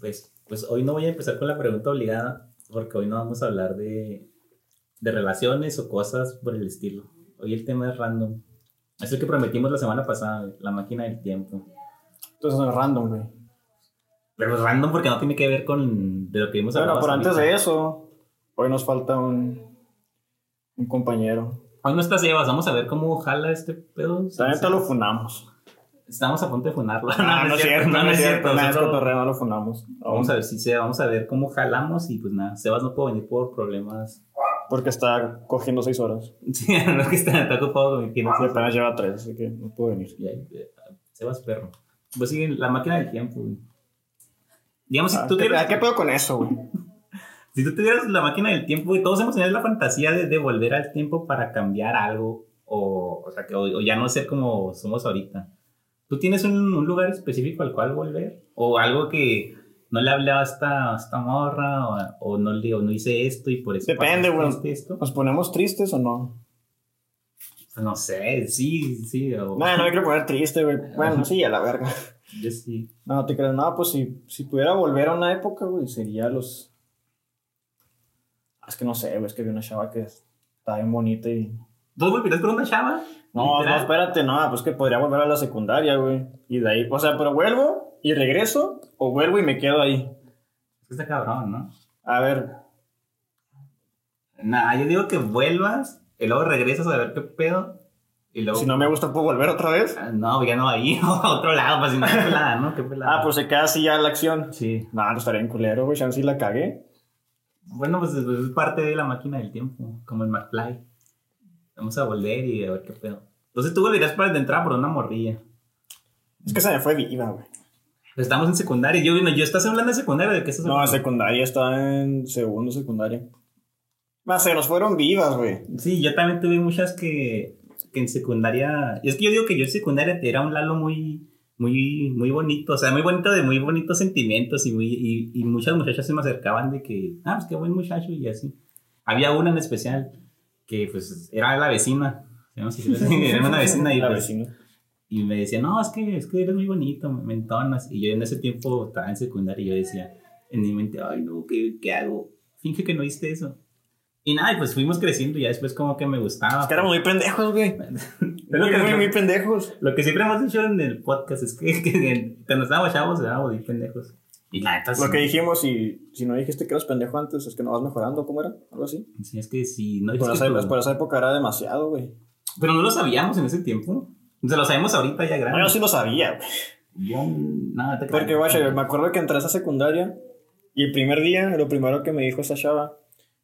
Pues, pues hoy no voy a empezar con la pregunta obligada, porque hoy no vamos a hablar de, de relaciones o cosas por el estilo. Hoy el tema es random. Es el que prometimos la semana pasada, la máquina del tiempo. Entonces es random, güey. Pero es random porque no tiene que ver con de lo que vimos Bueno, pero antes de eso, hoy nos falta un, un compañero. Hoy no estás Evas, vamos a ver cómo jala este pedo. También te lo funamos. Estamos a punto de funarlo. No, no es cierto, no es cierto. No es cotorreo, no lo funamos. Vamos a ver si se, vamos a ver cómo jalamos y pues nada, Sebas no puede venir por problemas. Porque está cogiendo seis horas. Sí, no es que está, está ocupado con que no Y apenas lleva tres, así que no puedo venir. Ya, eh, Sebas perro. Pues sigue la máquina del tiempo, güey. Digamos, si Ah, tú ¿Qué, tuvieras, ¿Qué pedo con eso, güey? si tú tuvieras la máquina del tiempo, güey, todos hemos tenido la fantasía de, de volver al tiempo para cambiar algo o, o sea, que, o, o ya no ser como somos ahorita. ¿Tú tienes un, un lugar específico al cual volver? ¿O algo que no le hablé a esta, a esta morra? O, o no, le, o no hice esto y por eso Depende, güey. esto? ¿Nos ponemos tristes o no? Pues no sé, sí, sí. O, No, no me quiero poner triste, güey. Bueno, sí, a la verga. Yo sí. No, te creas, no, pues si, si pudiera volver a una época, güey, sería los. Ah, Es que no sé, güey, es que vi una chava que está bien bonita y. ¿Tú volverías con una chava? No, no, espérate, no, pues que podría volver a la secundaria, güey. Y de ahí, o sea, pero vuelvo y regreso, o vuelvo y me quedo ahí. Es que está cabrón, ¿no? A ver, Nah, yo digo que vuelvas y luego regresas a ver qué pedo. Y luego. si no me gusta, ¿puedo volver otra vez? Ah, No, ya no ahí, a otro lado, pues si no, qué pelada, ¿no? Qué pelada. Ah, pues se queda así ya la acción. Sí. No, no estaría en culero, güey, chance si la cagué. Bueno, pues es, pues, es parte de la máquina del tiempo, como el McFly. Vamos a volver y a ver qué pedo. Entonces tú volverías para de entrada por una morrilla. Es que se me fue viva, güey. Estamos en secundaria. Yo, bueno, yo estás hablando de secundaria, ¿de qué estás No, en hablando? secundaria está en segundo secundaria. Más se nos fueron vivas, güey. Sí, yo también tuve muchas que, que en secundaria. y Es que yo digo que yo en secundaria era un Lalo muy, muy, muy bonito. O sea, muy bonito de muy bonitos sentimientos. Y, muy, y, y muchas muchachas se me acercaban de que, ah, pues qué buen muchacho y así. Había una en especial que, pues, era la vecina. Era una vecina y, pues, y me decía, no, es que, es que eres muy bonito, me entonas. Y yo en ese tiempo estaba en secundaria y yo decía, en mi mente, ay, no, ¿qué, qué hago? Finge que no viste eso. Y nada, y pues fuimos creciendo y ya después como que me gustaba. Es que éramos muy pendejos, güey. Lo, que, muy, muy pendejos. lo que siempre hemos dicho en el podcast es que, que cuando estábamos chavos éramos muy pendejos. Y la neta, Lo sí. que dijimos, y si no dijiste que eras pendejo antes, es que no vas mejorando, ¿cómo era? Algo así. Sí, es que si no Por dijiste esa, tú- por esa época era demasiado, güey. Pero no lo sabíamos en ese tiempo. Se lo sabemos ahorita ya No, grande. yo sí lo sabía, güey. Yo, nada, te Porque, guacha, me acuerdo que entré a esa secundaria y el primer día, lo primero que me dijo esa chava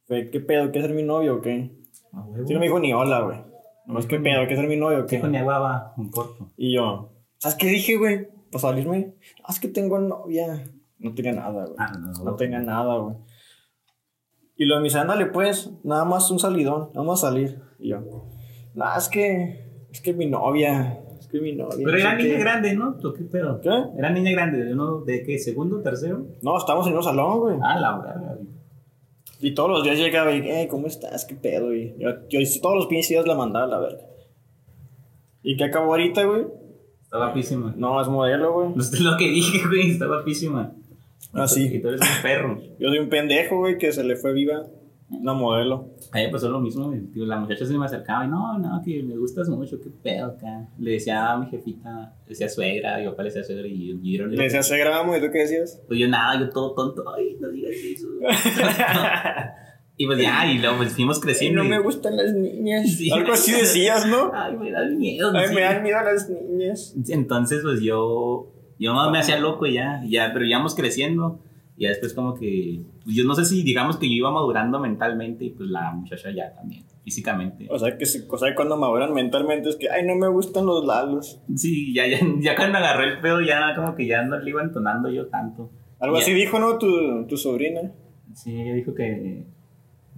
fue, ¿qué pedo? ¿Quieres ser mi novio o qué? A huevo. Sí, no me dijo ni hola, güey. Nomás, ¿qué pedo? ¿Quieres ser mi novio o ¿Qué qué? con mi agua? Un corto. Y yo, ¿sabes qué dije, güey? Para salirme. Ah, es que tengo novia. No tenía nada, güey. Ah, no, No tenía nada, güey. Y lo de mis ándale, pues, nada más un salidón, vamos a salir. Y yo, nah, es que, es que mi novia, es que mi novia. Pero no era niña qué". grande, ¿no? ¿Tú qué pedo? ¿Qué? Era niña grande, ¿de uno de qué? ¿Segundo, tercero? No, estábamos en un salón, güey. Ah, la güey. Y todos los días llegaba y, hey, ¿cómo estás? ¿Qué pedo? Y yo, yo todos los pinches días la mandaba a la verga. ¿Y qué acabó ahorita, güey? Está guapísima. No, es modelo, güey. No es lo que dije, güey. Está guapísima. Ah, Y sí. tú eres un perro. Yo soy un pendejo, güey, que se le fue viva una modelo. A mí pasó lo mismo. Digo, la muchacha se me acercaba y no, no, que me gustas mucho, qué pedo acá. Le decía a mi jefita, le decía suegra, mi papá le decía suegra y yo, y yo, Le decía, se grabamos, ¿y tú qué decías? pues yo nada, yo todo tonto, ay, no digas eso. y pues ya, y luego pues fuimos Y creciendo. no y- me gustan las niñas. Sí. Algo así decías, ¿no? Ay, me da miedo. Ay, sí. me dan miedo las niñas. Entonces, pues yo, yo más me hacía loco y ya, ya, pero íbamos creciendo. Y ya después como que, pues, yo no sé si digamos que yo iba madurando mentalmente y pues la muchacha ya también, físicamente. O sea, que si- o sea, cuando maduran mentalmente es que, ay, no me gustan los lalos. Sí, ya, ya, ya cuando agarré el pedo ya como que ya no le iba entonando yo tanto. Algo Ya. así dijo, ¿no? Tu, tu sobrina. Sí, ella dijo que,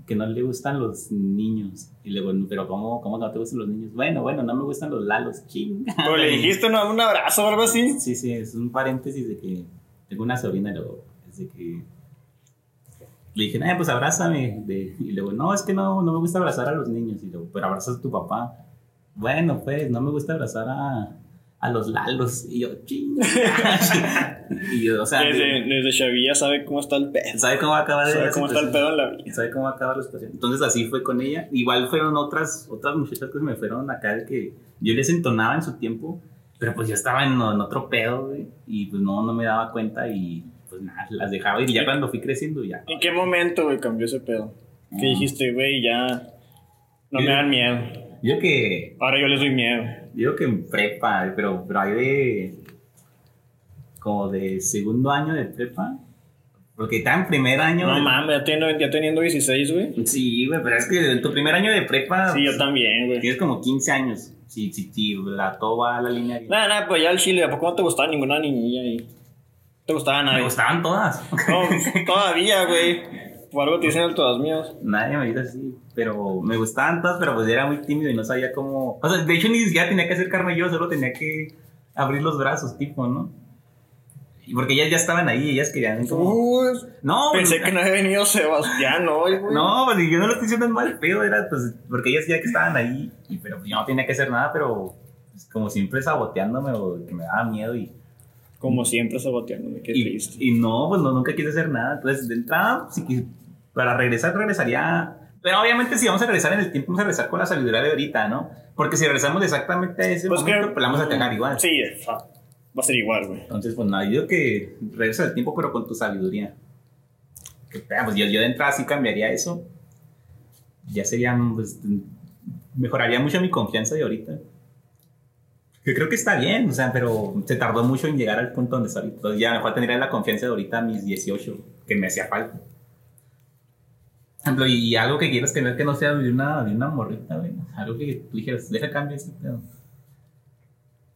que no le gustan los niños. Y luego, pero ¿cómo, ¿cómo no te gustan los niños? Bueno, bueno, no me gustan los lalos, ching. Pero le dijiste, ¿no? Un abrazo o algo así. Sí, sí, es un paréntesis de que tengo una sobrina y luego es de que le dije, eh, pues abrázame. De- y luego, no, es que no, no me gusta abrazar a los niños. Y luego, pero abrazas a tu papá. Bueno, pues no me gusta abrazar a, a los lalos. Y yo, ching. Y, o sea, Desde, desde Chavilla sabe cómo está el pedo. sabe cómo va a acabar Sabe la cómo está el pedo en la vida. sabe cómo va a acabar la situación. Entonces así fue con ella. Igual fueron otras, otras muchachas que se me fueron acá de que yo les entonaba en su tiempo, pero pues yo estaba en, en otro pedo, güey, y pues no, no me daba cuenta y pues nada, las dejaba ir. Y ya cuando fui creciendo, ya. ¿En qué momento, güey, cambió ese pedo? Que Mm. dijiste, güey, ya no me Yo- dan miedo. Yo que, Ahora yo les doy miedo. digo que en prepa, pero, pero hay de, como de segundo año de prepa, porque estaba en primer año. No de- mames, ya teniendo, ya teniendo 16, güey. Sí, güey, pero es que en tu primer año de prepa Sí, yo también, güey. tienes como 15 años. Si, si, si la todo va a la línea. Nada, nada, pues ya el chile, ¿a poco no te gustaba ninguna niñilla ahí? ¿Te gustaba Me nadie? gustaban todas. No, todavía, güey. Por algo te dicen el todas mías. Nadie me dice así, pero me gustaban todas, pero pues era muy tímido y no sabía cómo. O sea, de hecho ni siquiera tenía que acercarme yo, solo tenía que abrir los brazos, tipo, ¿no? Y porque ellas ya estaban ahí, ellas querían como. Uy, No, pensé pues, que no había venido Sebastián hoy, güey. No, pues yo no lo estoy diciendo en mal pedo, era pues porque ellas ya que estaban ahí, y, pero yo no tenía que hacer nada, pero pues, como siempre saboteándome o que me daba miedo y. Como siempre saboteándome, qué Y, triste. y no, pues no, nunca quise hacer nada. Entonces, de entrada, si quis- para regresar, regresaría. Pero obviamente, si vamos a regresar en el tiempo, vamos a regresar con la sabiduría de ahorita, ¿no? Porque si regresamos exactamente a ese Pues momento, que- pues la vamos a cagar igual. Sí, va a ser igual, güey. Entonces, pues nada, yo digo que regresa el tiempo, pero con tu sabiduría. Que, ah, pues yo, yo de entrada sí cambiaría eso. Ya sería, pues, mejoraría mucho mi confianza de ahorita. Que creo que está bien, o sea, pero se tardó mucho en llegar al punto donde está ahorita. Entonces ya mejor tendría la confianza de ahorita a mis 18, que me hacía falta. Ejemplo, y, algo que quieras tener que no sea de una, de una morrita, güey. Algo que tú dijeras, deja cambio ese pedo.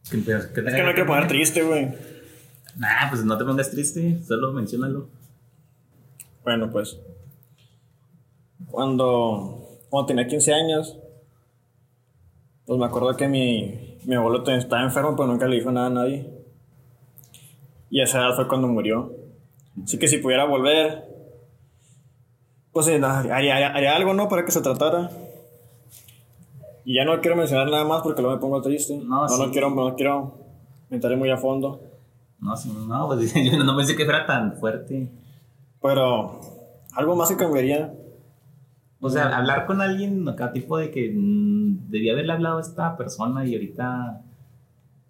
Que, que Es que no hay que poner triste, güey. Nah, pues no te pongas triste, solo menciónalo. Bueno, pues. Cuando, cuando tenía 15 años, pues me acuerdo que mi, mi abuelo estaba enfermo, pero nunca le dijo nada a nadie. Y a esa edad fue cuando murió. Así que si pudiera volver, pues haría, haría- haría algo, ¿no? Para que se tratara. Y ya no quiero mencionar nada más porque luego me pongo triste. No, No, no, sí. quiero, no quiero meteré muy a fondo. No, sí, no, pues yo no pensé que fuera tan fuerte. Pero algo más que cambiaría. O sea, hablar con alguien acá, tipo de que mm, debía haberle hablado a esta persona y ahorita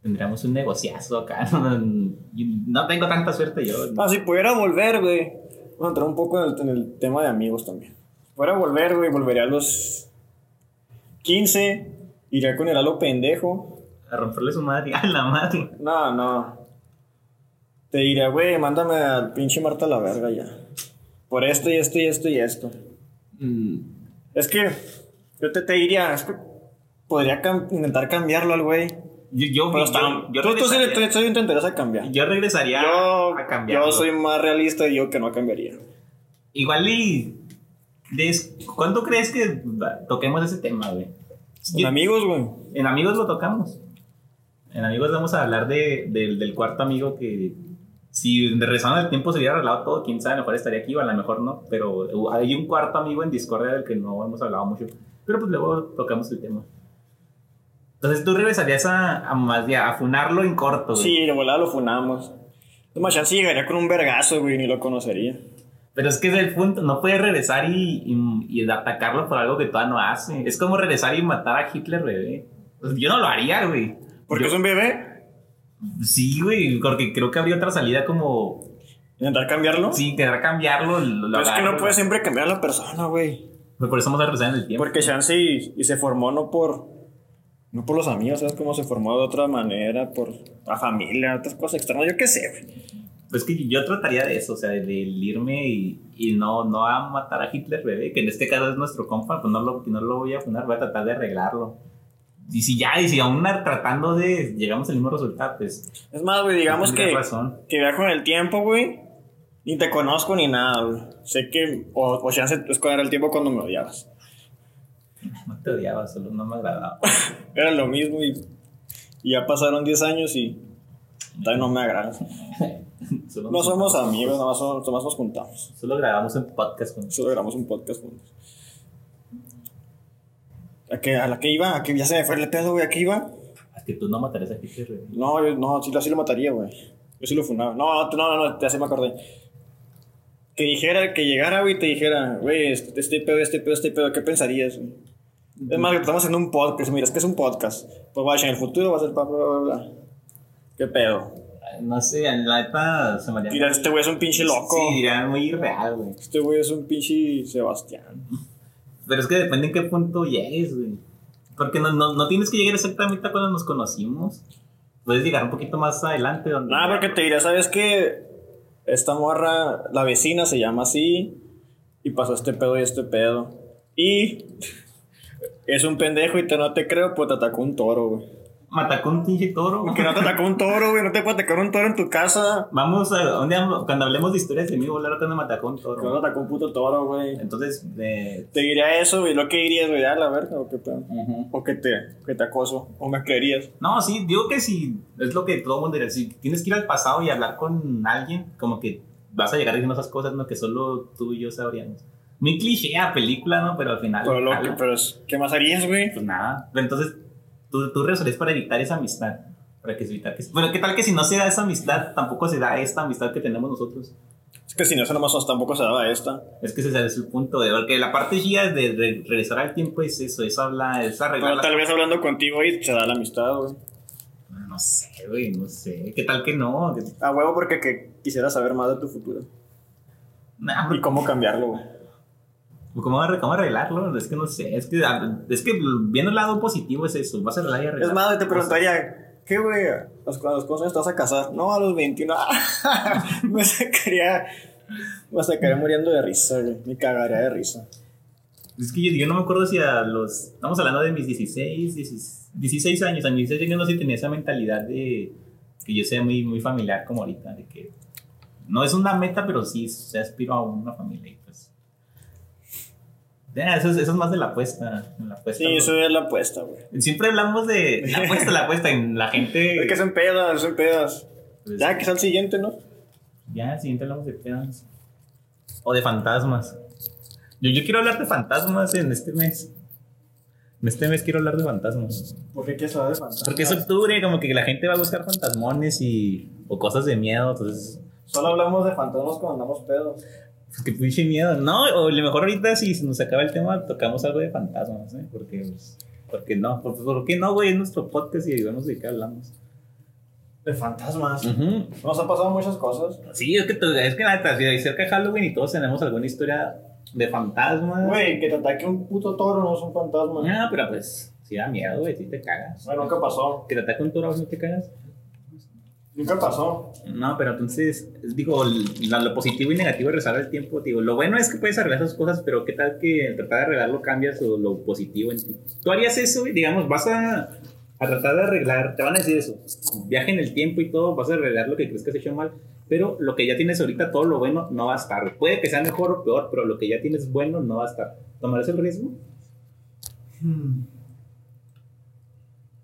tendríamos un negociazo acá. No tengo tanta suerte yo. Ah, si pudiera volver, güey. Vamos a entrar un poco en el, en el tema de amigos también. Si pudiera volver, güey, volvería a los 15. Iría con el halo pendejo. A romperle su madre, a la madre. No, no. Te diría, güey, mándame al pinche Marta a la verga ya. Por esto y esto y esto y esto. Mm, Es que yo te, te diría, es que podría cam- intentar cambiarlo al güey. Yo, yo, Pero yo, está, yo tú, tú sí, sí intentarías a cambiar. yo regresaría Yo, a cambiar. yo soy más realista y digo que no cambiaría. Igual y... des- ¿Cuándo crees que toquemos ese tema, güey? Con amigos, güey. En amigos lo tocamos. En amigos vamos a hablar de, del- del cuarto amigo que si regresando el tiempo se hubiera arreglado todo, quién sabe, a lo mejor estaría aquí o a lo mejor no. Pero hay un cuarto amigo en Discordia del que no hemos hablado mucho. Pero pues luego tocamos el tema. Entonces tú regresarías a, a a funarlo en corto. güey. Sí, de volada lo funamos. Más chance llegaría con un vergazo, güey, ni lo conocería. Pero es que es el punto, no puedes regresar y, y, y atacarlo por algo que todavía no hace. Es como regresar y matar a Hitler, bebé. Pues yo no lo haría, güey. Porque Yo- es un bebé. Sí, güey, porque creo que habría otra salida como... Intentar cambiarlo. Sí, querer cambiarlo. Lo, lo Pero es que no puedes siempre cambiar a la persona, güey. Por eso vamos a regresar en el tiempo. Porque chance y, y se formó no por. No por los amigos, ¿sabes cómo se formó de otra manera? Por la familia, otras cosas externas, yo qué sé, güey. Pues que yo trataría de eso, o sea, de, irme y, y no, no a matar a Hitler, bebé, que en este caso es nuestro compa, pues no lo, no lo voy a fundar, voy a tratar de arreglarlo. Y si ya, y si aún tratando de llegamos al mismo resultado, pues... Es más, güey, digamos que, razón. que viajo en el tiempo, güey. Ni te conozco ni nada, güey. Sé que. O, o chance es cuando era el tiempo cuando me odiabas. No te odiaba, solo no me agradaba. Era lo mismo y. Y ya pasaron 10 años y. Todavía no me agradas. Solo No somos amigos, nada más, somos- nos juntamos. Solo grabamos un podcast con Solo grabamos un podcast juntos. ¿A, qué, ¿A la que iba? ¿A que ya se me fue el pedo, güey? ¿A qué iba? Es que tú no matarías a Hitler, bebé. No, yo, no, sí, sí lo mataría, güey. Yo sí lo fundaba. No, no, no, no, ya se me acordé. Que dijera, que llegara, güey, y te dijera, güey, este, este pedo, este pedo, este pedo, ¿qué pensarías? güey? Es más, que estamos haciendo un podcast. Mira, es que es un podcast. Pues vaya, en el futuro va a ser bla, bla, bla. ¿Qué pedo? No sé, la neta se me haría. Este güey es un pinche loco. Sí, diría muy irreal, güey. Este güey es un pinche Sebastián. Pero es que depende en qué punto llegues, güey. Porque no, no, no tienes que llegar exactamente a cuando nos conocimos. Puedes llegar un poquito más adelante. Donde Nada, porque te dirá, ¿sabes qué? Esta morra, la vecina se llama así. Y pasó este pedo y este pedo. Y es un pendejo y te no te creo, pues te atacó un toro, güey. Me atacó un pinche toro. Que no te atacó un toro, güey. No te puede atacar un toro en tu casa. Vamos a. un día, cuando hablemos de historias de mí, volar cuando me atacó un Que no toro. te atacó un puto toro, güey. Entonces, eh, Te diría eso, güey. Lo que dirías, güey, a la verga, o qué pedo. ujú. O que te, que te acoso. O me creerías. No, sí, digo que sí, es lo que todo el mundo diría. Si tienes que ir al pasado y hablar con alguien, como que vas a llegar diciendo esas cosas, ¿no? Que solo tú y yo sabríamos. Muy cliché a película, ¿no? Pero al final. Pero, lo que, pero ¿qué más harías, güey? Pues nada. Pero entonces, tú, tú resuelves para evitar esa amistad. Para que se evitar que. Bueno, ¿qué tal que si no se da esa amistad, tampoco se da esta amistad que tenemos nosotros? Es que si no, eso nomás tampoco se daba esta. Es que ese es el punto de. Porque la parte chida de, de regresar al tiempo es eso, es hablar, es arreglar. Pero tal vez hablando contigo y se da la amistad, güey. No sé, güey, no sé. ¿Qué tal que no? A huevo porque que quisiera saber más de tu futuro. Nah, Y cómo cambiarlo, güey. ¿Cómo, cómo arreglarlo? Es que no sé. Es que, es que viendo el lado positivo es eso. Vas a arreglar y arreglar. Es más, te preguntaría, ¿qué, güey? ¿A los- ¿A los cuántos vas a casar? No, a los 21. me sacaría... Me sacaría muriendo de risa, güey. Me cagaría de risa. Es que yo, yo no me acuerdo si a los. Estamos hablando de mis 16, 16, 16 años. A mis 16 años no sé si tenía esa mentalidad de. Que yo sea muy, muy familiar como ahorita. De que. No es una meta, pero sí se aspiro a una familia. Y pues. Ya, eso, es, eso es más de la apuesta. La apuesta Sí, eso es la apuesta, güey. Siempre hablamos de la apuesta, la apuesta. En la gente. Es que son pedas, son pedas. pues, Ya, que es el siguiente, ¿no? Ya, siguiente hablamos de pedas. O de fantasmas. Yo, yo quiero hablar de fantasmas en este mes. En este mes quiero hablar de fantasmas. ¿Por qué quieres hablar de fantasmas? Porque es octubre, como que la gente va a buscar fantasmones y. o cosas de miedo, entonces. Solo hablamos de fantasmas cuando andamos pedos. Pues que pinche miedo. No, o a lo mejor ahorita si se nos acaba el tema, tocamos algo de fantasmas, ¿eh? Porque. Pues, porque no, ¿Por, por qué no, güey? Es nuestro podcast y vemos de qué hablamos. De fantasmas. Ujú. Nos han pasado muchas cosas. Sí, es que, es que nada, si cerca de Halloween y todos tenemos alguna historia de fantasmas. Güey, que te ataque un puto toro no es un fantasma. Ah, pero pues, si da miedo, güey, si te cagas. Bueno, nunca pasó. Que te ataque un toro, no te cagas. Nunca pasó. No, pero entonces, digo, la- lo positivo y negativo de rezar el tiempo, digo, lo bueno es que puedes arreglar esas cosas, pero qué tal que tratar de arreglarlo cambias o lo positivo en ti. Tú harías eso y digamos, vas a, a tratar de arreglar, te van a decir eso, viaje en el tiempo y todo, vas a arreglar lo que crees que has hecho mal, pero lo que ya tienes ahorita, todo lo bueno, no va a estar. Puede que sea mejor o peor, pero lo que ya tienes bueno no va a estar. ¿Tomarás el riesgo? Ah,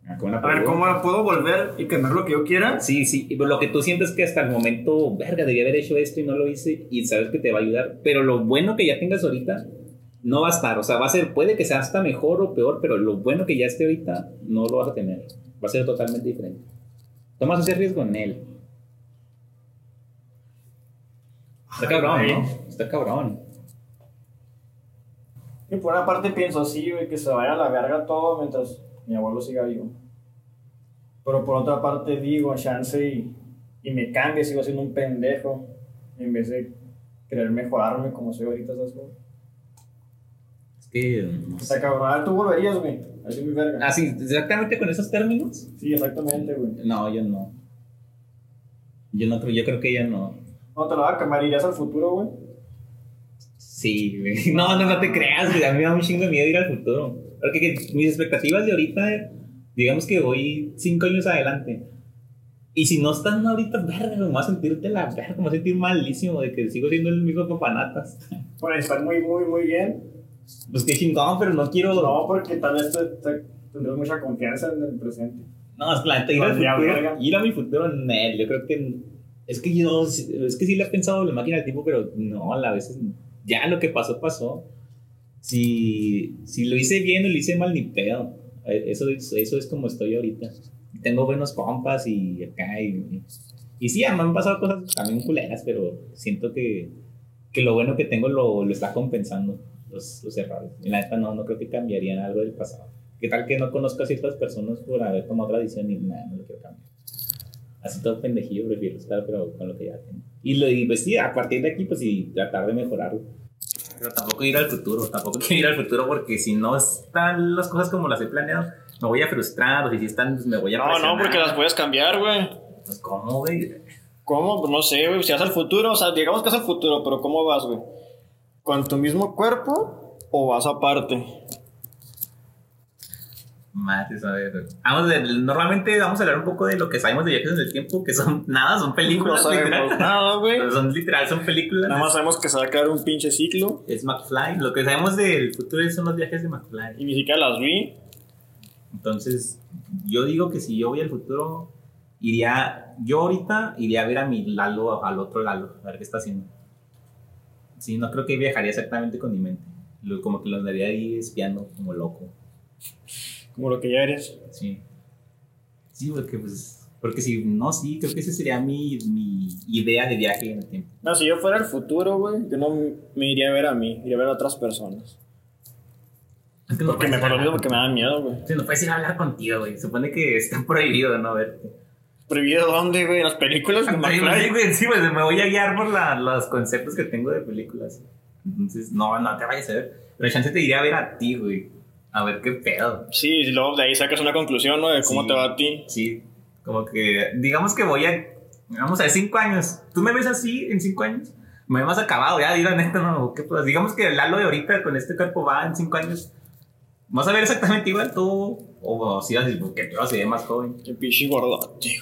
A ver. ¿cómo puedo volver y cambiar lo que yo quiera? Sí, sí, y lo que tú sientes que hasta el momento, verga, debía haber hecho esto y no lo hice y sabes que te va a ayudar, pero lo bueno que ya tengas ahorita no va a estar, o sea, va a ser, puede que sea hasta mejor o peor, pero lo bueno que ya esté ahorita no lo vas a tener, va a ser totalmente diferente. Tomas ese riesgo en él. Está cabrón, ¿no? Está cabrón. Y por una parte pienso así, güey, que se vaya a la verga todo mientras mi abuelo siga vivo. Pero por otra parte digo, chance y, y me cambie, sigo siendo un pendejo. En vez de querer mejorarme como soy ahorita, ¿sabes? Es que... no O sé. sea, cabrón, ah, tú volverías, güey. Así mi verga. Ah, sí, exactamente con esos términos. Sí, exactamente, güey. No, yo no. Yo no creo, yo creo que ya no. No, te lo va a cambiar, irías al futuro, güey. Sí, güey. No, no, no te creas, güey. A mí me da un chingo de miedo ir al futuro. Porque que mis expectativas de ahorita, digamos que voy cinco años adelante. Y si no están ahorita, verga, me voy a sentirte la verga, me voy a sentir malísimo de que sigo siendo el mismo papanatas. Bueno, estás muy, muy, muy bien. Pues qué chingón, pero no quiero. No, porque tal vez te, te- tendrás mucha confianza en el presente. No, es que la neta, ir al futuro, ir a mi futuro, no, yo creo que es que yo, es que sí le he pensado la máquina del tiempo, pero no, a la vez ya lo que pasó, pasó. Si, si lo hice bien o lo hice mal, ni pedo. Eh, Eso, es- eso es como estoy ahorita. Tengo buenos compas y acá y, Y sí, me han pasado cosas también culeras, pero siento que, que lo bueno que tengo lo, lo está compensando los, los errores. Y la neta no, no creo que cambiaría algo del pasado. ¿Qué tal que no conozco a ciertas personas por haber tomado otra decisión y nada, no lo quiero cambiar? Así todo pendejillo, prefiero estar, pero con lo que ya tengo. Y, lo, y pues sí, a partir de aquí, pues sí, tratar de mejorarlo. Pero tampoco ir al futuro, tampoco quiero ir al futuro porque si no están las cosas como las he planeado, me voy a frustrar, o si están, pues me voy a No, no, porque las puedes cambiar, güey. Pues, ¿cómo, güey? ¿Cómo? Pues no sé, güey. Si vas al futuro, o sea, digamos que es al futuro, pero ¿cómo vas, güey? ¿Con tu mismo cuerpo o vas aparte? Mates, a ver. Vamos de- normalmente vamos a hablar un poco de lo que sabemos de viajes en el tiempo, que son nada, son No películas. sabemos literal. nada, güey. Son literal, son películas. Nada más sabemos que se va a un pinche ciclo Es McFly. Lo que sabemos del futuro son los viajes de McFly. y ni siquiera las vi. Entonces, yo digo que si yo voy al futuro, iría. Yo ahorita iría a ver a mi Lalo, al otro Lalo, a ver qué está haciendo. Sí, no creo que viajaría exactamente con mi mente. Como que lo andaría ahí espiando como loco. Como lo que ya eres. Sí. Sí, porque pues. Porque si no, sí, creo que esa sería mi, mi idea de viaje en el tiempo. No, si yo fuera al futuro, güey, yo no me iría a ver a mí, iría a ver a otras personas. Es que no Porque me lo ir a- mismo que me da miedo, güey. Sí, no puedes ir a hablar contigo, güey. Supone que está prohibido no verte. ¿Prohibido dónde, güey? ¿En las películas McFly? güey, sí, pues me voy a guiar por la- los conceptos que tengo de películas. Entonces, no, no te vayas a ver. Pero chance te iría a ver a ti, güey. A ver qué pedo. Sí, y luego de ahí sacas una conclusión, ¿no? De cómo Sí. te va a ti. Sí, como que, digamos que voy a, vamos a ver, cinco años. ¿Tú me ves así en cinco años? Me veo más acabado, ya, digo, neta, no, ¿qué pues? Digamos que el Lalo de ahorita con este cuerpo va en cinco años. ¿Vas a ver exactamente igual tú? O si vas a decir, porque tú vas a ser más joven. Qué pinche gordote.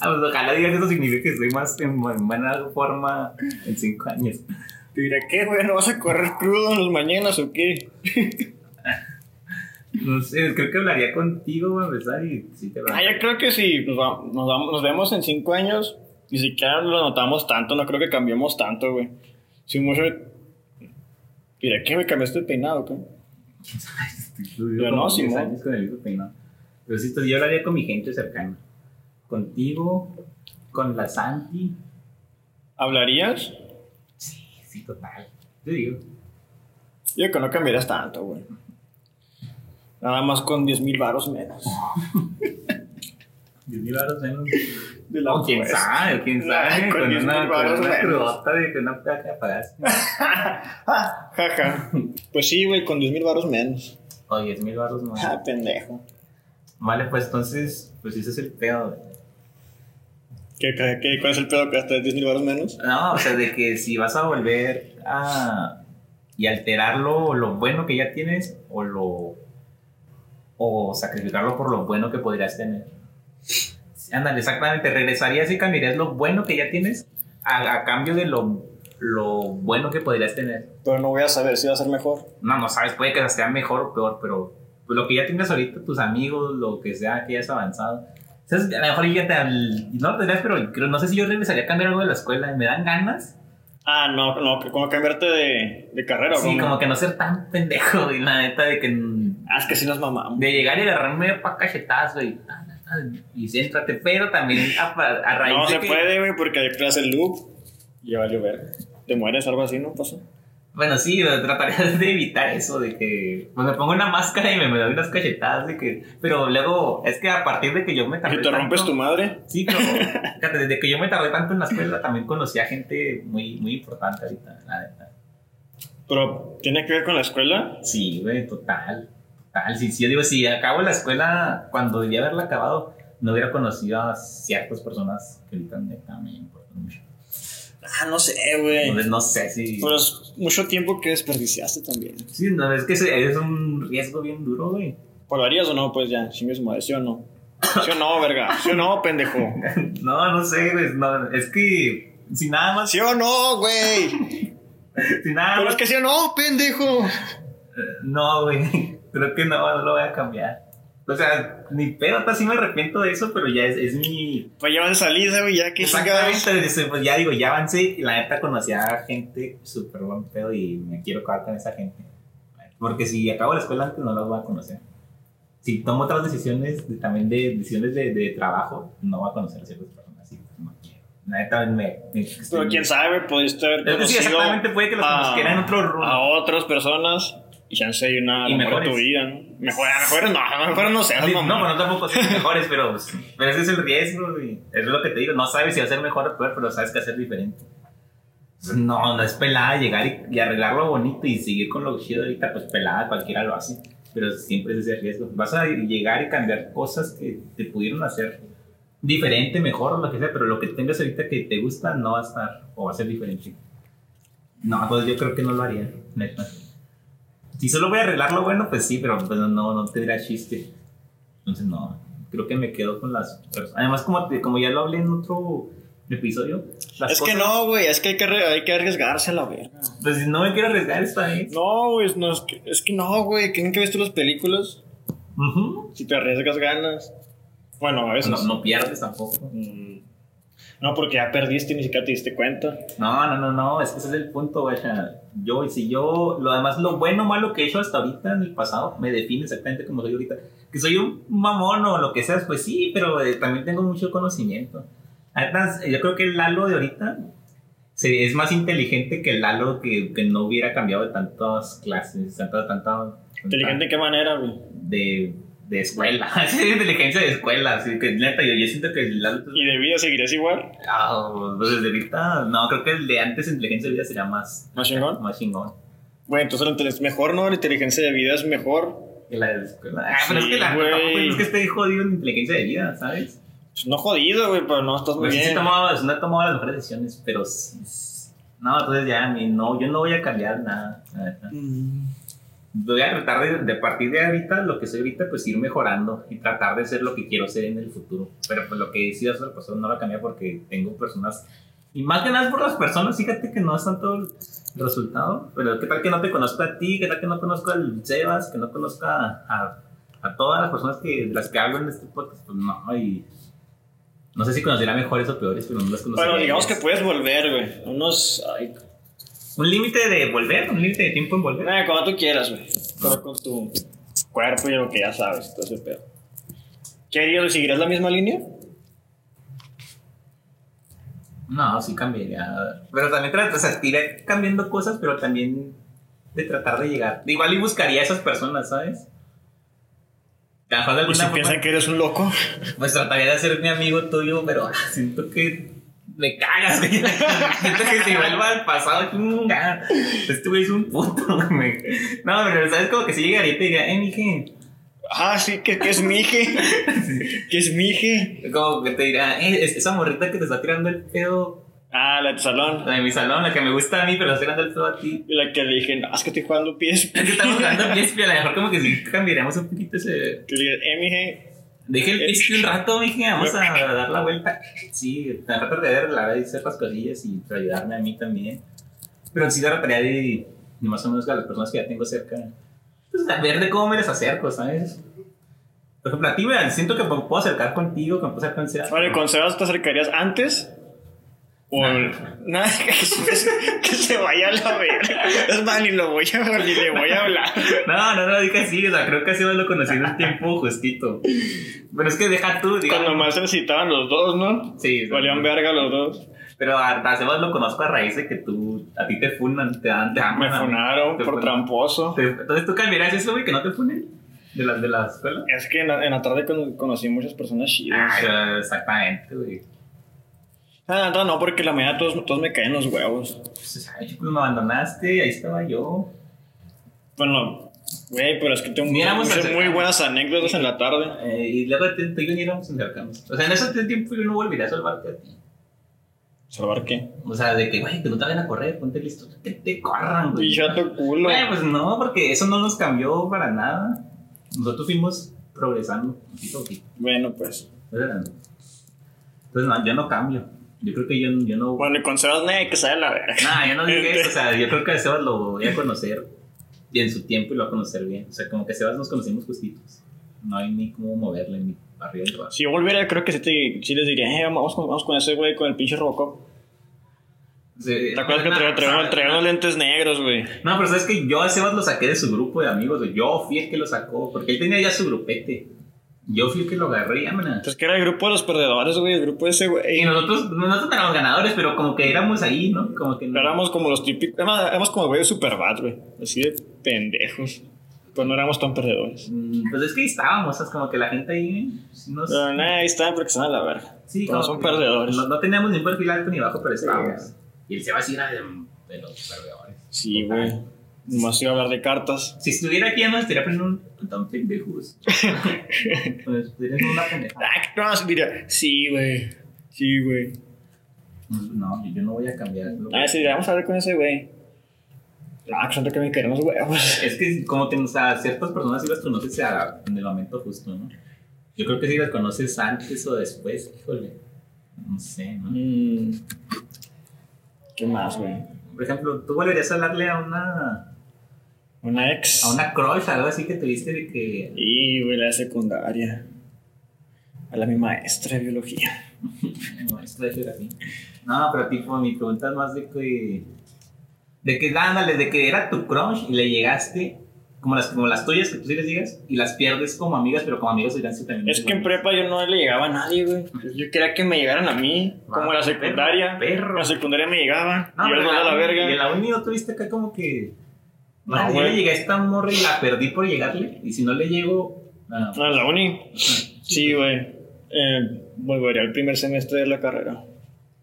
Ah, pues, ojalá digas eso significa que estoy más en bu- buena forma en cinco años. Te diré, ¿qué, güey? ¿No vas a correr crudo en las mañanas o qué? No sé, creo que hablaría contigo a empezar y sí te va. Ah, yo creo que si nos, va- nos, vamos- nos vemos en cinco años, ni siquiera lo notamos tanto, no creo que cambiemos tanto, güey. Si mucho... Diré, ¿qué, me cambiaste el peinado, qué? Yo no, Simón. años con el mismo peinado. Pero sí, yo hablaría con mi gente cercana. Contigo, con la Santi. ¿Hablarías? Sí, total. Te digo. Yo que no cambiarías tanto, güey. Nada más con 10 mil varos menos. Diez mil varos menos. De la O quién apuesta. sabe, quién sabe. Ay, con con, diez una, mil con varos una menos. crudota de que una placa de pagaste. Jaja. Pues sí, güey, con 10 mil varos menos. O diez mil varos más. Ah, pendejo. Vale, pues entonces, pues ese es el pedo. güey. ¿Qué, qué, cuál es el pedo que hasta 10 mil menos? No, o sea, de que si vas a volver a. y alterarlo, lo bueno que ya tienes, o lo. o sacrificarlo por lo bueno que podrías tener. Ándale, exactamente, regresarías y cambiarías lo bueno que ya tienes a, a cambio de lo, lo bueno que podrías tener. Pero no voy a saber si va a ser mejor. No, no sabes, puede que sea mejor o peor, pero pues, lo que ya tengas ahorita, tus amigos, lo que sea que hayas avanzado. A lo mejor ya te, no lo tendrías, pero creo, no sé si yo regresaría a cambiar algo de la escuela. Me dan ganas. Ah, no, no, como cambiarte de, de carrera, ¿o Sí, como que no ser tan pendejo, y la neta, de que. Ah, es que sí nos mamamos. De llegar y agarrarme pa' cachetazo y. Y céntrate, pero también a, a raíz No de se que- puede, güey, porque ahí creas el loop y valió ver. Te mueres, algo así, ¿no pasa? Bueno, sí, trataría de evitar eso, de que pues, me pongo una máscara y me, me doy unas cachetadas, de que, pero luego es que a partir de que yo me tardé Si te rompes tu madre, Sí, pero fíjate, desde que yo me tardé tanto en la escuela también conocí a gente muy, muy importante ahorita, la neta. pero ¿tiene que ver con la escuela? Sí, güey, total, total. Sí, sí, yo digo, si acabo la escuela cuando debía haberla acabado, no hubiera conocido a ciertas personas que ahorita me importan mucho. Ah, no sé, güey. No sé si... Pero es mucho tiempo que desperdiciaste también. Sí, no, es que es un riesgo bien duro, güey. ¿Por lo harías o no? Pues ya, chingue su madre, ¿sí o no? ¿Sí o no, verga? ¿Sí o no, pendejo? No, no sé, güey. No, es que si nada más. ¿Sí o no, güey? Si nada Pero más. es que sí o no, pendejo. No, güey. Creo que no, no lo voy a cambiar. O sea, ni pedo, hasta sí me arrepiento de eso, pero ya es, es mi. Pues ya vas de salida, güey, ya que. Exactamente, pues ya digo, ya avancé y la neta conocí a gente súper buen pedo y me quiero quedar con esa gente. Porque si acabo la escuela antes no las voy a conocer. si tomo otras decisiones, de- también de decisiones de, de trabajo, no voy a conocer a ciertas personas. Así, no quiero. La neta, me. me- Pero quién sabe, pudiste haber que sí, conocido exactamente, puede que los a- conozquiera en otro rumbo. a otras personas y chance hay una Y lo mejor tu mejores. vida, ¿no? Mejor, a lo mejor no, a lo mejor no sé, Sí, no, no, bueno, tampoco son mejores, pero, pues, pero ese es el riesgo, güey. Es lo que te digo. No sabes si va a ser mejor o peor, pero sabes que hacer diferente. No, no es pelada llegar y, y arreglarlo bonito y seguir con lo chido ahorita, pues pelada, cualquiera lo hace. Pero siempre es ese riesgo. Vas a llegar y cambiar cosas que te pudieron hacer diferente, mejor o lo que sea, pero lo que tengas ahorita que te gusta no va a estar o va a ser diferente. No, pues yo creo que no lo haría, neta. Si solo voy a arreglar lo bueno, pues sí, pero pues no, no tendría chiste. Entonces, no, creo que me quedo con las personas. Además, como, te- como ya lo hablé en otro episodio, las Es que cosas- no, güey, es que hay que, hay que arriesgarse a la verga. Pues no me quiero arriesgar esta vez. No, güey, no, es, que, es que no, güey, ¿quién que ves tú las películas? Ujú. Si te arriesgas, ganas. Bueno, a veces. no, no pierdes tampoco. Mm. No, porque ya perdiste y ni siquiera te diste cuenta. No, no, no, no, es que ese es el punto, güey. Yo, si yo, lo además, lo bueno o malo que he hecho hasta ahorita en el pasado, me define exactamente como soy ahorita. Que soy un mamón o lo que seas, pues sí, pero eh, también tengo mucho conocimiento. Además, yo creo que el Lalo de ahorita se- es más inteligente que el Lalo que, que no hubiera cambiado de tantas clases, tanta, tanta, ¿Inteligente de qué manera, güey? de, de escuela. Es inteligencia de escuela, así que neta, yo, yo siento que. ¿Y de vida seguirías igual? Ah, pues desde ahorita, no, creo que el de antes inteligencia de vida sería más, ¿Más chingón? más chingón. Güey, entonces la inteligencia- mejor, ¿no? La inteligencia de vida es mejor. que la de la escuela. Ah, pero es Sí, que la tampoco es que esté jodido en inteligencia de vida, ¿sabes? Pues no jodido, güey, pero no estás muy Pues sí, sí bien. tomaba, no he tomado las mejores decisiones, pero sí. sí. No, entonces ya, mi- no, yo no voy a cambiar nada. Mm. Voy a tratar de, de partir de ahorita, lo que soy ahorita, pues ir mejorando y tratar de ser lo que quiero ser en el futuro. Pero pues lo que he sido pues no lo cambié porque tengo personas. Y más que nada por las personas, fíjate que no es tanto el resultado. Pero qué tal que no te conozco a ti, qué tal que no conozco al Sebas, que no conozca a, a todas las personas que, las que hablo en este podcast. Pues no, y. No sé si conocerá mejores o peores, pero no las conozco. Bueno, digamos que puedes volver, güey. Unos. Ay, Un límite de volver, un límite de tiempo en volver. nada, cuando tú quieras, güey. Pero con tu cuerpo y lo que ya sabes, todo ese pedo. ¿Qué harías? ¿Seguirías la misma línea? No, sí cambiaría. Pero también trata, o sea, iré cambiando cosas, pero también de tratar de llegar. Igual y buscaría a esas personas, ¿sabes? ¿Y alguna si forma, piensan que eres un loco? Pues trataría de ser mi amigo tuyo, pero siento que me cagas, güey. siento que si vuelva al pasado. Este güey es un puto, güey. No, pero sabes como que si llegaría y te diría, eh, mije. Ah, sí, que, que es mije. que es mije. Como que te dirá, eh, es- esa morrita que te está tirando el pedo. Ah, la de tu salón. La de mi salón, la que me gusta a mí, pero está tirando el pedo a ti. Y la que le dije, no, es que estoy jugando pies. Es que estamos jugando PSP, a lo mejor como que sí cambiaríamos un poquito ese... Que le dije, eh, mije. Deje el PSP un rato, dije, vamos a dar la vuelta. Sí, tratar de arreglar y hacer las cosillas y ayudarme a mí también. Pero sí trataría de, de más o menos a las personas que ya tengo cerca, pues a ver de cómo me les acerco, ¿sabes? Por ejemplo, a ti, me siento que me puedo acercar contigo, que me puedo acercar con Sebas. Vale, ¿con Sebas te acercarías antes? O nada, que, se- que se vaya a la verga. Es más, ni lo voy a ni le voy a hablar. No, no, no, dije así, o sea, creo que a Sebas lo conocí en un tiempo justito. Pero es que deja tú, digamos. Cuando más se necesitaban los dos, ¿no? Sí, Valían verga los dos. Pero a, Sebas lo conozco a raíz de que tú, a ti te funan, te dan, te aman. Me funaron Te por funan. tramposo. Entonces tú cambiarías eso, güey, que no te funen de las de la escuela. Es que en la, en la tarde con- conocí muchas personas chidas. Ah, exactamente, güey. Ah, no, no, porque la mañana todos, todos me caen los huevos. Pues, ay, pues me abandonaste, ahí estaba yo. Bueno, güey, pero es que tengo muchas muy buenas anécdotas en la tarde. Eh, y luego te, y yo ni éramos intercambios. O sea, en ese tiempo yo no volvería a salvarte a ti. ¿Salvar qué? O sea, de que, güey, que no te vayan a correr, ponte listo. Que te corran, güey. Y ya tu culo. Güey, pues no, porque eso no nos cambió para nada. Nosotros fuimos progresando, poquito a poquito. Bueno, pues. Entonces, no, yo no cambio. Yo creo que yo, yo no. Bueno, y con Sebas, ne, que sale la verga. Nah, yo no dije eso. O sea, yo creo que a Sebas lo voy a conocer y en su tiempo y lo voy a conocer bien. O sea, como que Sebas nos conocimos justitos. No hay ni cómo moverle ni arriba ni abajo. Si yo volviera, creo que sí, te, sí les diría, eh, vamos, con, vamos con ese güey, con el pinche Robocop. Sí, ¿Te acuerdas que no, traía, traía- ¿sabes? traía unos lentes negros, güey? No, pero sabes que yo a Sebas lo saqué de su grupo de amigos, güey. Yo fui el que lo sacó, porque él tenía ya su grupete. Yo fui el que lo agarré, maná. Entonces que era el grupo de los perdedores, güey, el grupo de ese, Y güey. nosotros, nosotros éramos ganadores, pero como que éramos ahí, ¿no? Como que no. Éramos como los típicos, éramos, éramos como güey de Superbad, güey. Así de pendejos. Pues no éramos tan perdedores. Mm, Pues es que ahí estábamos, ¿sabes? Como que la gente ahí sí nos. Pero nada, ahí están porque son a la verga. Sí, como son perdedores. No, no teníamos ni un perfil alto ni bajo, pero estábamos. Y el Sebas sí era de, de los perdedores. Sí, güey. Nomás iba a hablar de cartas. Si estuviera aquí, además estaría aprendiendo un tan pendejos. pues eres una pendeja. Ah, no, diría, sí, güey. Sí, güey. No, yo no voy a cambiar. Ah, sí, vamos a hablar con ese güey. Ah, que son que me queremos huevos. Es que como que o sea, ciertas personas sí las conoces a- en el momento justo, ¿no? Yo creo que si las conoces antes o después, híjole. No sé, ¿no? Mm. ¿Qué más, güey? Por ejemplo, tú volverías a hablarle a una, Una ex. a una crush, algo así que tuviste de que. Y, güey, la secundaria. A la mi maestra de biología. Maestra de geografía. No, pero tipo, mi pregunta es más de que. De que, ándale, de que era tu crush y le llegaste, como las, como las tuyas, que tú sí les digas, y las pierdes como amigas, pero como amigas dirán sí también. Es que en prepa yo no le llegaba a nadie, güey. Yo quería que me llegaran a mí, como en la secundaria. Perro. En la secundaria me llegaban. No, y yo pero les mandaba a la Y en verga. la uni no tuviste acá como que. No, yo le llegué a esta morra y la perdí por llegarle. Y si no le llego. ah, No, en la uni. Sí, güey. Eh, volvería al primer semestre de la carrera.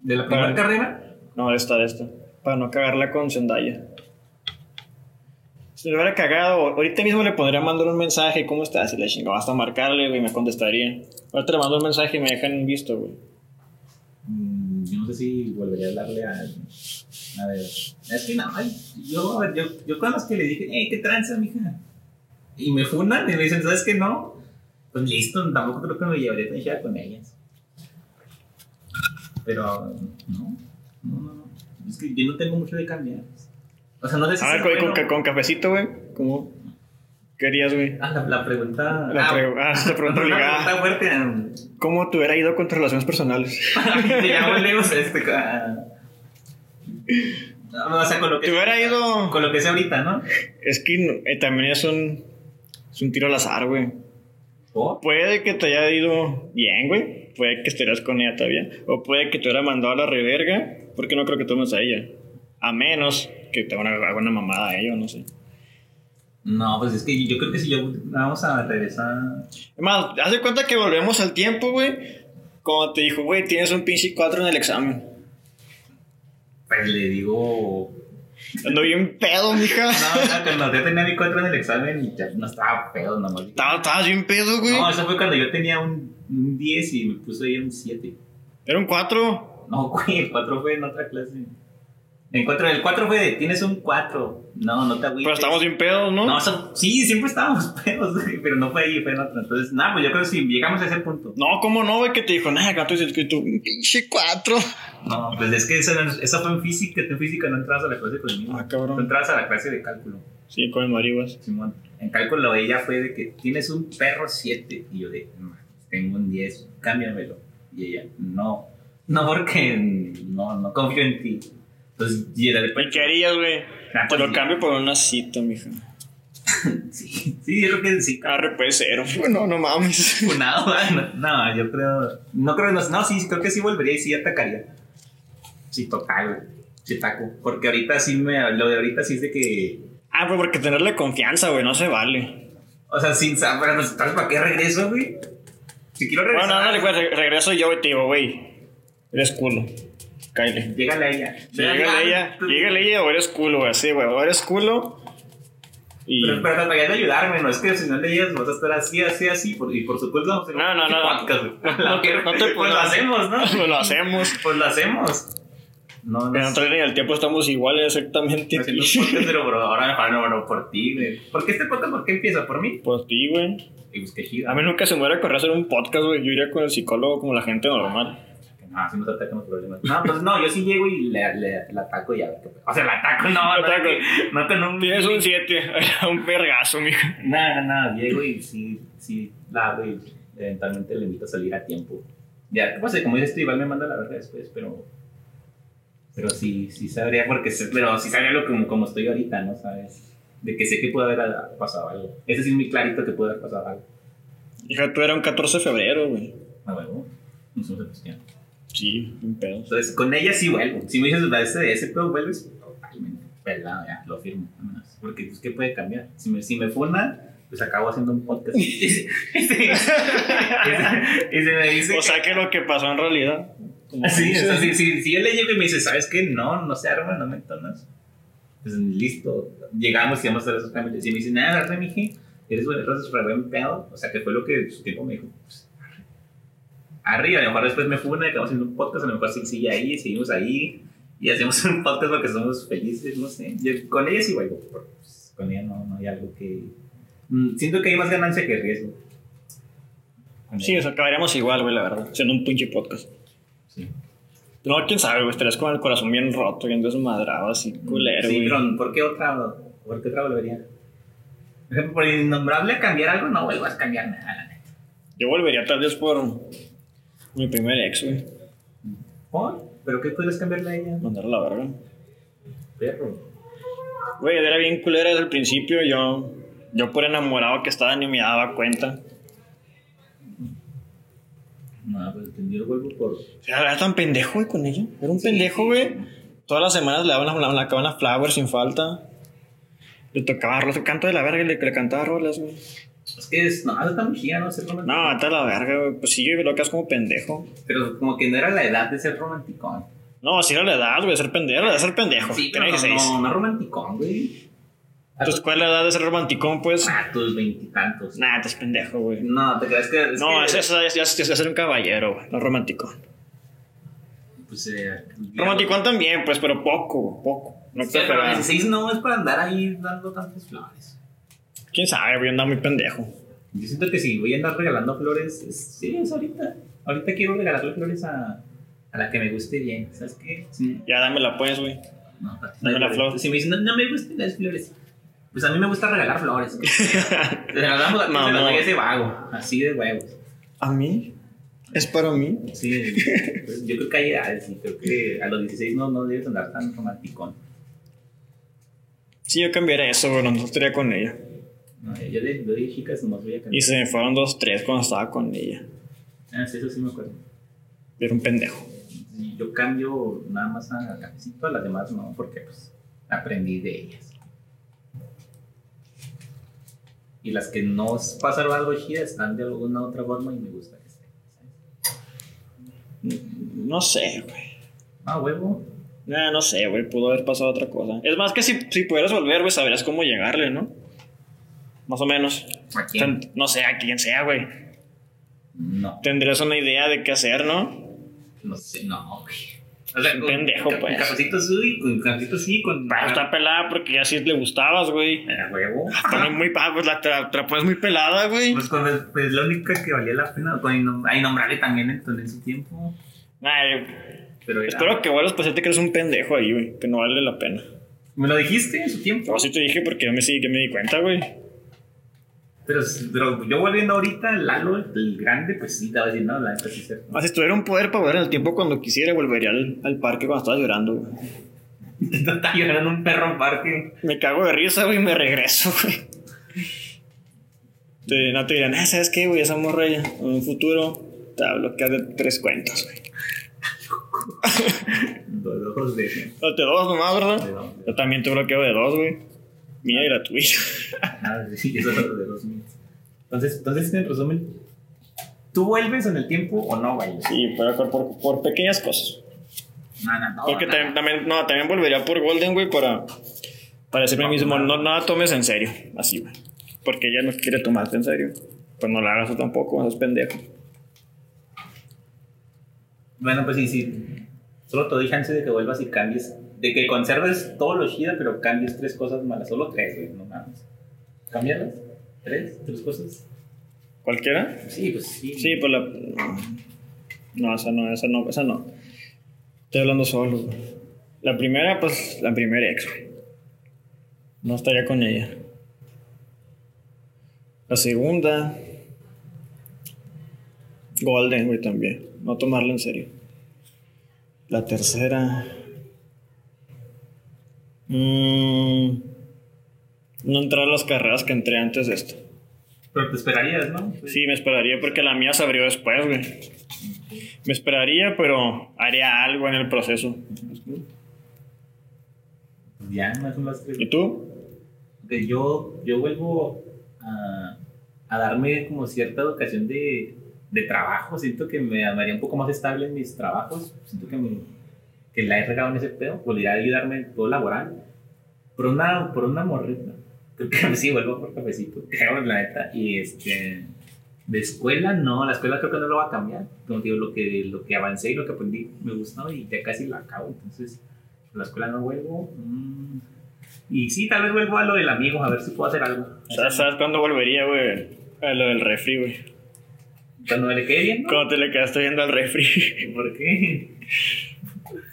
de la primera carrera. No, de esta, de esta. Para no cagarla con Zendaya. Si me hubiera cagado, ahorita mismo le podría mandar un mensaje, ¿cómo estás? Y la chingaba hasta marcarle, güey, me contestaría. Ahorita le mando un mensaje y me dejan visto, güey. Sé si volvería a hablarle a. A ver. Es que no, ay, yo, a ver, yo, yo con los que le dije, hey, ¿qué tranza, mija? Y me fundan y me dicen, ¿sabes qué no? Pues listo, tampoco creo que me llevaría tan chida con ellas. Pero, no, no, no, no. Es que yo no tengo mucho de cambiar. O sea, no sé si. A ver, con, bueno- con, con cafecito, güey. ¿Cómo querías, güey? Ah, la, la pregunta. La ah, pre- ah, la pregunta obligada. pregunta fuerte. ¿Cómo te hubiera ido con tus relaciones personales? ya volvemos a este. ah, no, o sea, con lo que. Te hubiera ido. Con lo que sea ahorita, ¿no? Es que eh, también es un. Es un tiro al azar, güey. ¿O? Puede que te haya ido bien, güey. Puede que estés con ella todavía. O puede que te hubiera mandado a la reverga. Porque no creo que tomes a ella. A menos que te haga una, haga una mamada a ella, o no sé. No, pues es que yo creo que si yo. Vamos a regresar. Es más, haz de cuenta que volvemos al tiempo, güey. Como te dijo, güey, tienes un pinche 4 en el examen. Pues le digo. Ando bien pedo, mija. No, no, cuando yo tenía mi 4 en el examen y ya no estaba pedo nomás. Estaba- Estabas bien pedo, güey. No, eso fue cuando yo tenía un, un 10 y me puse ahí un 7. Era un 4. No, güey, el 4 fue en otra clase. En cuatro, el 4 fue de tienes un 4. No, no te agüites. Pero estamos bien pedos, ¿no? No, eso- sí, siempre estábamos pedos, pero no fue ahí, fue en otro. Entonces, nada, pues yo creo que si llegamos a ese punto. No, ¿cómo no, güey? Que te dijo, nada, gato, es que tú, pinche 4. No, pues es que eso, eso fue en física, tú en física no entrabas a la clase conmigo. Ah, Tú cabrón. entrabas a la clase de cálculo, Sí, con el marihuas. Simón. En cálculo ella fue de que tienes un perro 7 y yo de, "No, tengo un 10, cámbiamelo. Y ella, no, no porque no, no confío en ti. Entonces, y de ¿Y repente, qué harías, güey? Ah, Te pues lo sí. cambio por una cita, mija. sí, sí, yo creo que sí. Arre, puede ser. Bueno, no mames. Funado, ¿verdad? no, no, yo creo. No creo, no, no, sí, creo que sí volvería y sí atacaría. Sí, total, güey. Sí, taco. Porque ahorita sí me. Lo de ahorita sí es de que. Ah, pues porque tenerle confianza, güey, no se vale. O sea, sin saber, no ¿sabes para qué regreso, güey? Si quiero regresar. Bueno, pues re- regreso yo digo, güey, eres culo. Cállate. Llégale a ella. Llégale a ella, llégale a ella o eres culo, güey, así, güey, o eres culo. Y. Pero, pero tratarías de ayudarme, no es que si no le llegas vas a estar así, así, así, por- y por su culpa vamos a hacer No, no, no. podcast. No te- no te Pues lo hacemos, ¿no? Pues lo hacemos. Pues lo hacemos. No, no En otra línea del tiempo estamos iguales exactamente. Haciendo un podcast, pero bro, ahora me pagan, bueno, por ti, güey. ¿Por qué este podcast? ¿Por qué empieza? ¿Por mí? Por ti, güey. Y pues qué chido. A mí nunca se me hubiera ocurrido hacer un podcast, güey. Yo iría con el psicólogo como la gente normal. No, así nos atacan los problemas. No, pues no, yo sí llego y le, le, le ataco y a ver qué. O sea, le ataco, no, no, Ataco. no con un. Tienes un 7, un vergazo, mija. Nada, nada, llego y sí, sí, la hago y eventualmente le invito a salir a tiempo. Ya, ¿qué pasa? Como dices tú, igual me manda la verga después, pero. Pero sí, sí sabría, porque pero sí sabría lo como, como estoy ahorita, ¿no? ¿Sabes? De que sé que puede haber pasado algo. Ese sí es muy clarito que puede haber pasado algo. Hija, tú era un 14 de febrero, güey. A huevo. No somos Sebastián. Sí, un pedo. Entonces, con ella sí vuelvo. Si me dices, "Va, ese, ese pedo vuelves, totalmente. Pelado, ya, lo firmo. vámonos. Porque, pues, ¿qué puede cambiar? Si me, si me funa, pues acabo haciendo un podcast. y, se- y se- y se- y se me dice. O sea que lo que pasó en realidad. Sí, o sea, si, si, si yo le llego y me dice, ¿sabes qué? No, no se arma, no me entonas. Pues listo, llegamos y vamos a hacer esos cambios. Y me dice, nada, agarre, miji, eres buen, eres re buen pedo. O sea, que fue lo que su tiempo me dijo, pues, y a lo mejor después me funa y acabamos haciendo un podcast, a lo mejor sí sigue ahí, seguimos ahí y hacemos un podcast porque somos felices, no sé. Yo, con ella sí, güey, pues, con ella no, no hay algo que... Mm, Siento que hay más ganancia que riesgo. Con Sí, o sea, acabaríamos igual, güey, la verdad. Siendo un pinche podcast. Sí. No, quién sabe, güey. Estarías con el corazón bien roto, bien desmadrado, así, culero, Sí, güey. pero ¿por qué otra? ¿Por qué otra volvería? Por innombrable cambiar algo, no vuelvas a cambiar nada, la neta. Yo volvería tal vez por mi primer ex, güey. ¿Por? ¿Pero qué puedes cambiarle a ella? Mandarla a la verga. Perro. Güey, era bien culera desde el principio. Yo, yo por enamorado que estaba ni me daba cuenta. No, pues yo vuelvo por. Era tan pendejo, güey, con ella. Era un pendejo, güey. Todas las semanas le daban la, la, la, flowers sin falta. Le tocaba rolas, canto de la verga y le, le cantaba rolas, güey. Es que es. No, está muy chida, ¿no? Ser romántico. No, está la verga, güey. Pues sí, güey, lo que es como pendejo. Pero como que no era la edad de ser romanticón. No, sí era la edad, güey, de ser pendejo, de ser pendejo. Sí, pero no, 16. no, no romanticón, güey. Entonces, ¿cuál es la edad de ser romanticón, pues? a tus veintitantos. Nah, estás pendejo, güey. No, te crees que. Es No, que, es, es, es, es, es ser un caballero, güey, no romántico. Pues, eh, Romanticón también, pues, pero poco, poco. No Sí, pero exagerado. 16 no es para andar ahí dando tantas flores. ¿Quién sabe, güey? Anda muy pendejo. Yo siento que si voy a andar regalando flores, es- sí, es ahorita. Ahorita quiero regalarle flores a, a la que me guste bien. ¿Sabes qué? Sí. Ya dámela, pues, güey. No, Dame la flor. Si me dicen, no, no me gustan las flores. Pues a mí me gusta regalar flores. Te regalamos a ti, No, a ese vago. Así de huevos. ¿A mí? ¿Es para mí? Sí, pues, yo creo que hay edades y creo que a los 16 no, no debes andar tan romanticón. Sí, yo cambiaría eso, güey. No estaría con ella. No, yo de, yo de chicas nomás voy a cambiar. Y se me fueron dos, tres cuando estaba con ella. Ah, sí, eso sí me acuerdo. Era un pendejo. Y yo cambio nada más a Cafecito, a las demás no, porque pues aprendí de ellas. Y las que no pasaron algo chida están de alguna otra forma y me gusta que estén. ¿sabes? No sé, güey. Ah, huevo. Nah, no sé, güey. Pudo haber pasado otra cosa. Es más que si, si pudieras volver, güey, sabrías cómo llegarle, ¿no? Más o menos. ¿A quién? Ten- No sé, a quien sea, güey. No, Tendrías una idea de qué hacer, ¿no? no sé, no, güey. O sea, Un con- pendejo, con pues. Cafecito sí, con cafecito sí, con. Pero está pelada porque ya sí le gustabas, güey. Ah, huevo. Está muy pa, pues la, te la, te la pones muy pelada, güey. Pues, con el- pues la única que valía la pena, con innom- a innombrable también en, en su tiempo. Ay, Pero era- espero que vuelvas pues te crees un pendejo ahí, güey. Que no vale la pena. ¿Me lo dijiste en su tiempo? Yo sí te dije porque yo me, sí, que me di cuenta, güey. Pero, pero yo volviendo ahorita, Lalo, el grande, pues sí, te va a decir, no, la neta sí cierto. Si tuviera un poder para volver en el tiempo cuando quisiera, volvería al, al parque cuando estaba llorando, güey. Está llorando un perro en parque. Me cago de risa, güey, y me regreso, güey. Te- no te dirán, ah, ¿sabes qué, güey? Esa morra en un futuro te va a bloquear de tres cuentas, güey. Dos ojos de. No, de dos nomás, de ¿verdad? dos. Yo también te bloqueo de dos, güey. Mía tuya. Ah, sí, eso es de dos mil. Entonces, entonces, en resumen, ¿tú vuelves en el tiempo o no vuelves? Sí, pero por, por, por pequeñas cosas. No, no, no. Porque también, también, no, también volvería por Golden, güey, para, para decirme mismo, no, la tomes en serio. Así, güey. Porque ella no quiere tomarte en serio. Pues no la hagas tú tampoco, es pendejo. Bueno, pues sí, sí. Solo te doy chance de que vuelvas y cambies. De que conserves todo lo chida, pero cambies tres cosas malas. Solo tres, güey, no mames. ¿Cambiarlas? ¿Tres? ¿Tres cosas? ¿Cualquiera? Sí, pues sí. Sí, pues la. No, esa no, esa no, esa no. Estoy hablando solo. La primera, pues, la primera ex, güey. No estaría con ella. La segunda. Golden, güey, también. No tomarla en serio. La tercera. Mm, no entrar a las carreras que entré antes de esto. Pero te esperarías, ¿no? Sí, me esperaría porque la mía se abrió después, güey. Me esperaría, pero haría algo en el proceso. Ya, más o menos. ¿Y tú? yo, yo vuelvo a, a darme como cierta educación de, de trabajo. Siento que me haría un poco más estable en mis trabajos. Siento que, me, que la he regado en ese pedo. Podría ayudarme en todo laboral. Por una, por una morrita. Creo que sí, vuelvo por cafecito. Creo, la neta. Y este. De escuela, no. La escuela creo que no lo va a cambiar. Como digo, lo que, lo que avancé y lo que aprendí me gustó y ya casi la acabo. Entonces, la escuela no vuelvo. Mm. Y sí, tal vez vuelvo a lo del amigo, a ver si puedo hacer algo. ¿Sabes, ¿Sabes cuándo volvería, güey? A lo del refri, güey. Cuando me le quede bien, ¿no? Cuando te le quedaste viendo al refri. ¿Por qué?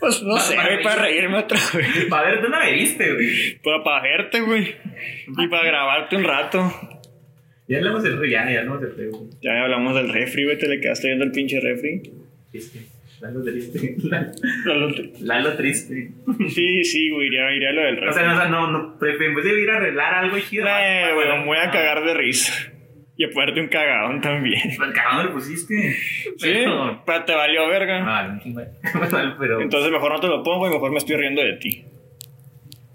Pues no Pa- sé, para para reírme otra vez. A ver, tú no me viste, güey. Para, para verte, güey. Y para grabarte un rato. Ya hablamos del rey, ya, ya hablamos del rey, güey. Ya hablamos del refri, güey. Te le quedaste viendo el pinche refri. Triste. Lalo triste. Lalo- Lalo triste. Sí, sí, güey. Iría, iría a lo del O refri. sea, no, o sea, no, no, pre- en vez de ir a arreglar algo chido. Eh, güey, me voy a cagar de risa. Y a ponerte un cagadón también. El cagado me lo pusiste. Sí, Pero. te valió verga. Chingo. Bueno, pero. Entonces mejor no te lo pongo y mejor me estoy riendo de ti.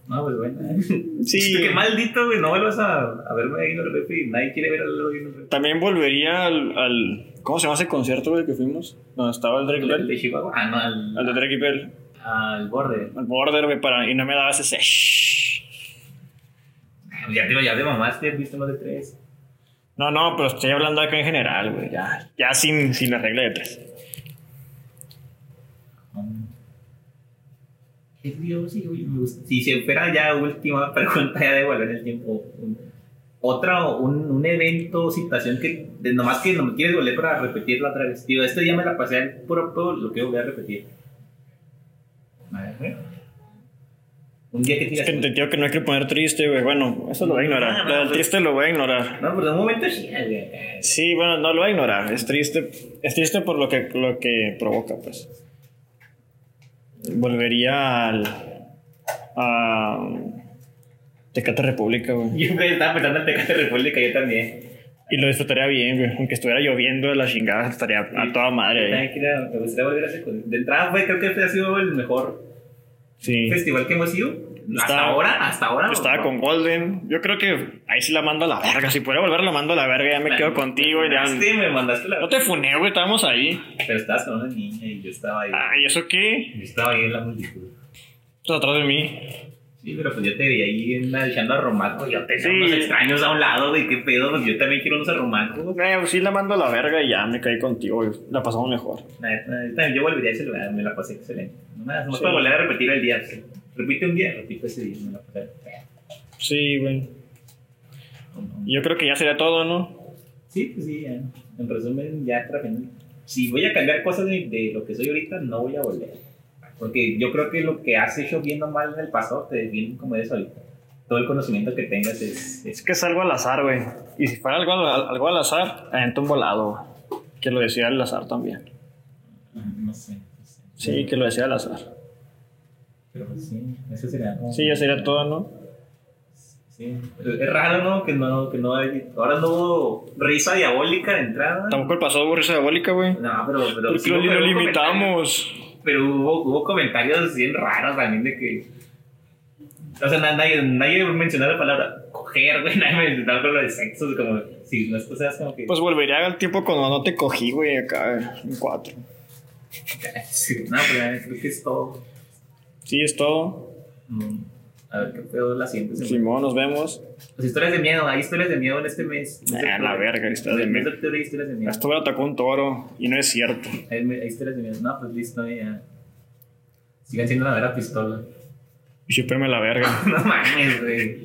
No, pues bueno. Sí. Qué maldito, güey. No vuelvas a, a verme ahí en el refri. Nadie quiere ver a Lalo en el. También volvería al, al- ¿Cómo se llama ese concierto, güey, que fuimos? Donde estaba el Drake ¿El Bell. de Chihuahua? Ah, no, al. Al de Drake Bell. al borde. Al border, güey, para... Y no me dabas ese... Ya te ya de mamaste, viste más de tres. No, no, pero estoy hablando acá en general, güey. Ya, ya sin, sin la regla de tres. Si se fuera ya última pregunta ya de volver el tiempo. otra, un, un evento, situación que nomás que no me quieres volver para repetirla otra vez. Digo, este día me la pasé al puro, lo quiero volver a repetir. A ver, güey. Un día que te Es que digas, te digo que no hay que poner triste, güey. Bueno, eso lo voy a ignorar. Ah, Lo del pues- triste lo voy a ignorar. No, pero de un momento sí, güey. Sí, bueno, no lo voy a ignorar. Es triste. Es triste por lo que, lo que provoca, pues. Volvería al. a. Tecate República, güey. Yo estaba pensando en Tecate República, yo también. Y lo disfrutaría bien, güey. Aunque estuviera lloviendo de la chingada, estaría a toda madre. ahí. me gustaría volver a con- De entrada, güey, creo que este ha sido el mejor Sí. festival que hemos ido. Hasta ahora, hasta ahora. Estaba ¿no? con Golden. Yo creo que ahí sí la mando a la verga. Si pudiera volver, la mando a la verga. Ya me quedo contigo. y Ya... Sí, me mandaste la. No te funé, güey. Estábamos ahí. Pero estabas con una niña y yo estaba ahí. Ay, ¿eso qué? Yo estaba ahí en la multitud. Estás atrás de mí. Sí, pero pues yo te veía ahí echando a Romaco. Yo tenía Sí. unos extraños a un lado, güey. ¿Qué pedo? Pues yo también quiero unos a Romaco. Eh, pues sí la mando a la verga y ya me caí contigo. güey. La pasamos mejor. Yo también- Yo volvería a ese lugar, me la pasé excelente. No me Sí. puedo volver a repetir el día. pues. Repite un día, repito ese día. Me la pasé. Sí, güey. No, no. Yo creo que ya sería todo, ¿no? Sí, pues sí, ya. En resumen, ya para final. Si voy a cambiar cosas de, de lo que soy ahorita, no voy a volver. Porque yo creo que lo que has hecho bien o mal en el pasado te define como eres ahorita. Todo el conocimiento que tengas es. Es es que es algo al azar, güey. Y si fuera algo, al- algo al azar, aventa un volado. Que lo decía al azar también. no sé. no sé. Sí, que lo decía al azar. Pero pues sí, eso sería como. Sí, ya sería todo, ¿no? Sí. Es raro, ¿no? Que no, que no hay. Ahora no hubo risa diabólica de entrada. Tampoco el pasado hubo risa diabólica, güey. No, pero. pero Porque sí lo, lo limitamos. Pero hubo, hubo comentarios bien raros también de que. O sea, na- nadie, nadie mencionó la palabra coger, güey. Nadie mencionó algo de sexo. Como si no es cosas como que. Pues volvería al tiempo cuando no te cogí, güey, acá en cuatro. Sí, no, pero ya creo que es todo. Sí, es todo. Mm, A ver qué pedo la sientes. Simón, nos vemos. Las historias de miedo, hay historias de miedo en este mes. En este Ah, la verga, historias de miedo. este octubre hay historias de miedo. Esto me atacó un toro y no es cierto. Hay, hay historias de miedo. No, pues listo, ya. Sigan siendo la vera pistola. Y siempre me la verga. no mames, güey.